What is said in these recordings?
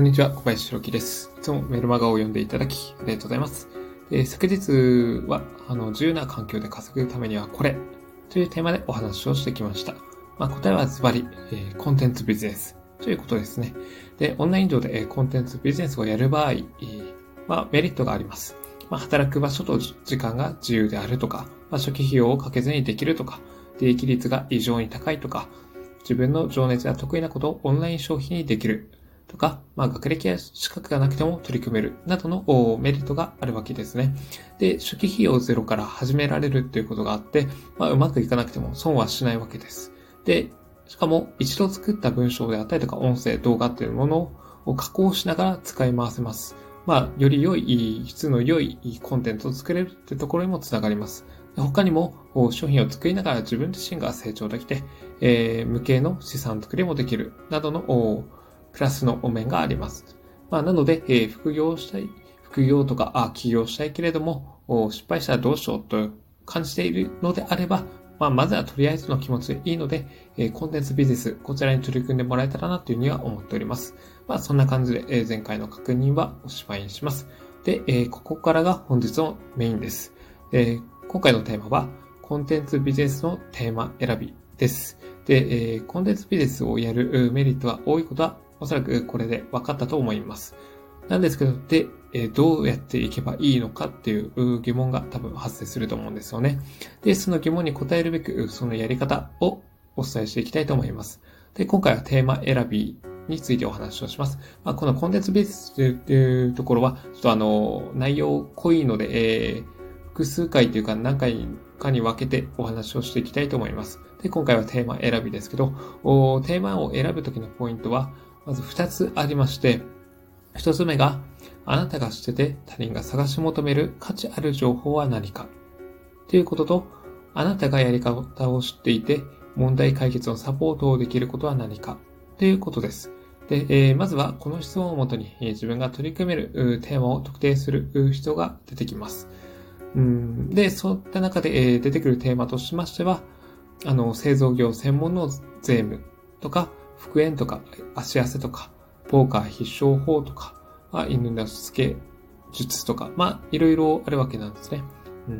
こんにちは、小林弘樹です。いつもメルマガを読んでいただき、ありがとうございます。で昨日は、あの、自由な環境で稼ぐためにはこれというテーマでお話をしてきました。まあ、答えはズバリ、えー、コンテンツビジネスということですね。で、オンライン上で、えー、コンテンツビジネスをやる場合、えー、まあ、メリットがあります。まあ、働く場所と時間が自由であるとか、まあ、初期費用をかけずにできるとか、利益率が異常に高いとか、自分の情熱や得意なことをオンライン消費にできるとか、まあ、学歴や資格がなくても取り組めるなどのメリットがあるわけですね。で、初期費用ゼロから始められるっていうことがあって、まあ、うまくいかなくても損はしないわけです。で、しかも一度作った文章であったりとか音声、動画っていうものを加工しながら使い回せます。まあ、より良い、質の良いコンテンツを作れるっていうところにもつながります。他にも商品を作りながら自分自身が成長できて、えー、無形の資産作りもできるなどのプラスの面があります。まあ、なので、えー、副業したい、副業とか、あ、起業したいけれども、失敗したらどうしようと感じているのであれば、まあ、まずはとりあえずの気持ちでいいので、えー、コンテンツビジネス、こちらに取り組んでもらえたらなというふうには思っております。まあ、そんな感じで、えー、前回の確認はおしまいにします。で、えー、ここからが本日のメインです。え、今回のテーマは、コンテンツビジネスのテーマ選びです。で、え、コンテンツビジネスをやるメリットは多いことはおそらくこれで分かったと思います。なんですけど、で、えどうやっていけばいいのかっていう疑問が多分発生すると思うんですよね。で、その疑問に答えるべく、そのやり方をお伝えしていきたいと思います。で、今回はテーマ選びについてお話をします。まあ、このコンテンツベースというところは、ちょっとあの、内容濃いので、えー、複数回というか何回かに分けてお話をしていきたいと思います。で、今回はテーマ選びですけど、テーマを選ぶときのポイントは、まず2つありまして、1つ目が、あなたが知ってて他人が探し求める価値ある情報は何かということと、あなたがやり方を知っていて問題解決のサポートをできることは何かということです。で、えー、まずはこの質問をもとに、えー、自分が取り組めるテーマを特定する人が出てきます。うんで、そういった中で、えー、出てくるテーマとしましては、あの、製造業専門の税務とか、復縁とか、足汗とか、ポーカー必勝法とか、まあ、犬のしつけ術とか、まあ、いろいろあるわけなんですね。うん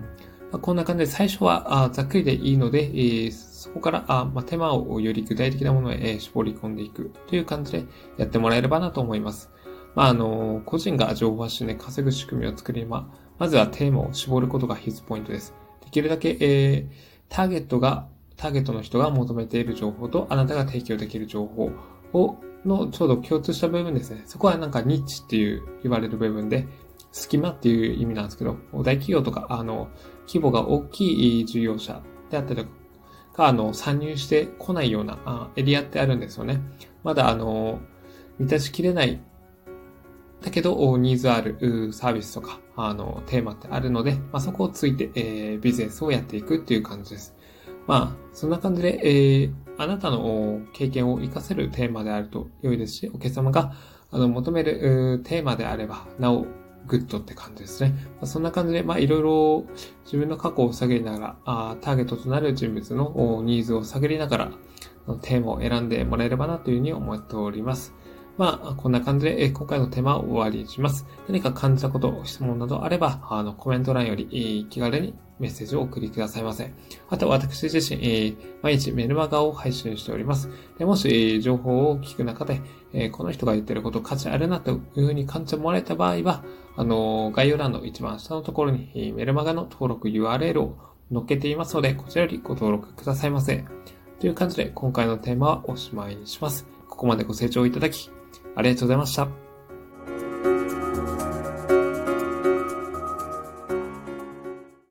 まあ、こんな感じで最初はあざっくりでいいので、えー、そこからあ、まあ、手間をより具体的なものへ、えー、絞り込んでいくという感じでやってもらえればなと思います。まあ、あの、個人が情報発信で稼ぐ仕組みを作り、まあ、まずはテーマを絞ることが必須ポイントです。できるだけ、えー、ターゲットがターゲットの人が求めている情報とあなたが提供できる情報をのちょうど共通した部分ですね。そこはなんかニッチっていう言われる部分で、隙間っていう意味なんですけど、大企業とか、あの、規模が大きい事業者であったりとか、あの、参入してこないようなあエリアってあるんですよね。まだあの、満たしきれないだけど、ニーズあるサービスとか、あの、テーマってあるので、まあ、そこをついて、えー、ビジネスをやっていくっていう感じです。まあ、そんな感じで、えー、あなたの経験を活かせるテーマであると良いですし、お客様があの求めるテーマであれば、なおグッドって感じですね。まあ、そんな感じで、まあ、いろいろ自分の過去を探りながら、あターゲットとなる人物のニーズを探りながら、テーマを選んでもらえればなというふうに思っております。まあ、こんな感じで、え今回のテーマを終わりにします。何か感じたこと、質問などあれば、あの、コメント欄より、気軽にメッセージをお送りくださいませ。あと、私自身、え毎日メルマガを配信しております。でもし、え情報を聞く中で、えこの人が言ってること価値あるなというふうに感じてもらえた場合は、あの、概要欄の一番下のところに、メルマガの登録 URL を載っけていますので、こちらよりご登録くださいませ。という感じで、今回のテーマはおしまいにします。ここまでご清聴いただき、ありがとうございました。